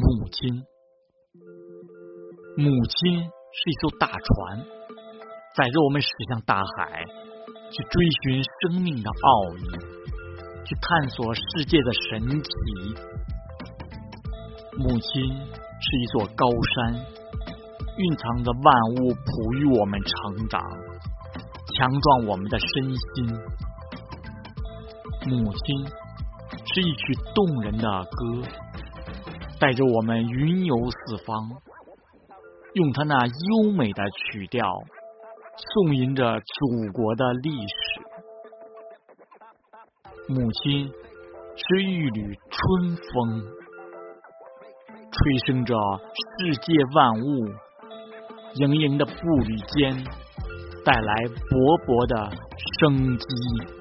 母亲，母亲是一艘大船，载着我们驶向大海，去追寻生命的奥义，去探索世界的神奇。母亲是一座高山，蕴藏着万物，哺育我们成长，强壮我们的身心。母亲是一曲动人的歌。带着我们云游四方，用他那优美的曲调颂吟着祖国的历史。母亲是一缕春风，吹生着世界万物，盈盈的步履间带来勃勃的生机。